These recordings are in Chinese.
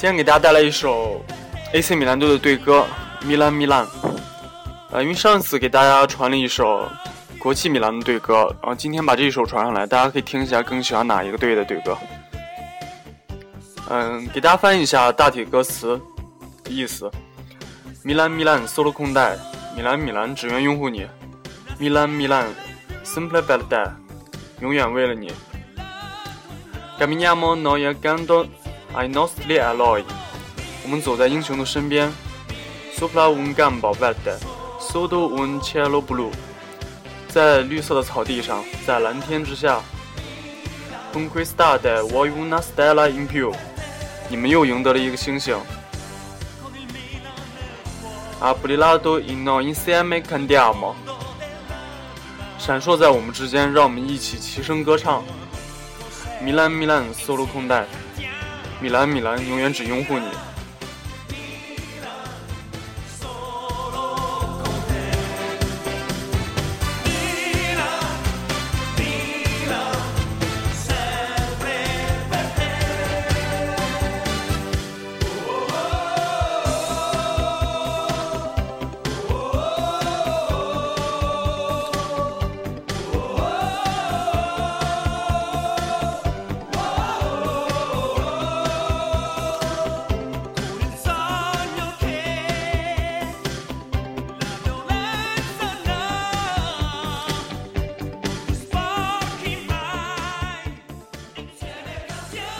今天给大家带来一首 AC 米兰队的队歌《米兰米兰》。呃，因为上次给大家传了一首国际米兰的队歌，然后今天把这一首传上来，大家可以听一下更喜欢哪一个队的队歌。嗯，给大家翻译一下大体歌词意思：米兰米兰，solo 空带，米兰米兰，只愿拥护你。米兰米兰，sempre per te，永远为了你。Caminiamo noi a canto I nostri eroi，我们走在英雄的身边。Sopra un campo verde, sotto un cielo blu，在绿色的草地上，在蓝天之下。Conquistate voi una stella in più，你们又赢得了一个星星。A brillato in noi insieme cantiamo，闪烁在我们之间，让我们一起齐声歌唱。Milan, Milan, solo 空带，米兰米兰，永远只拥护你。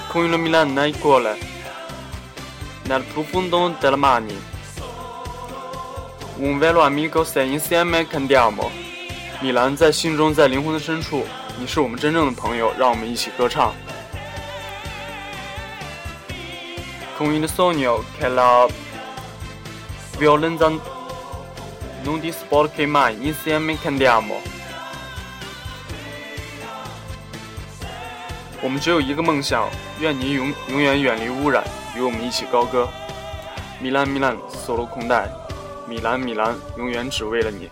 Con il Milan nel cuore, nel profondo delle mani, un vero amico se insieme cantiamo。米兰在心中，在灵魂的深处，你是我们真正的朋友，让我们一起歌唱。Con il sogno che la violenza non ti sporchi mai, insieme cantiamo。 我们只有一个梦想，愿你永永远远离污染，与我们一起高歌。米兰米兰，solo 空带，米兰米兰，永远只为了你。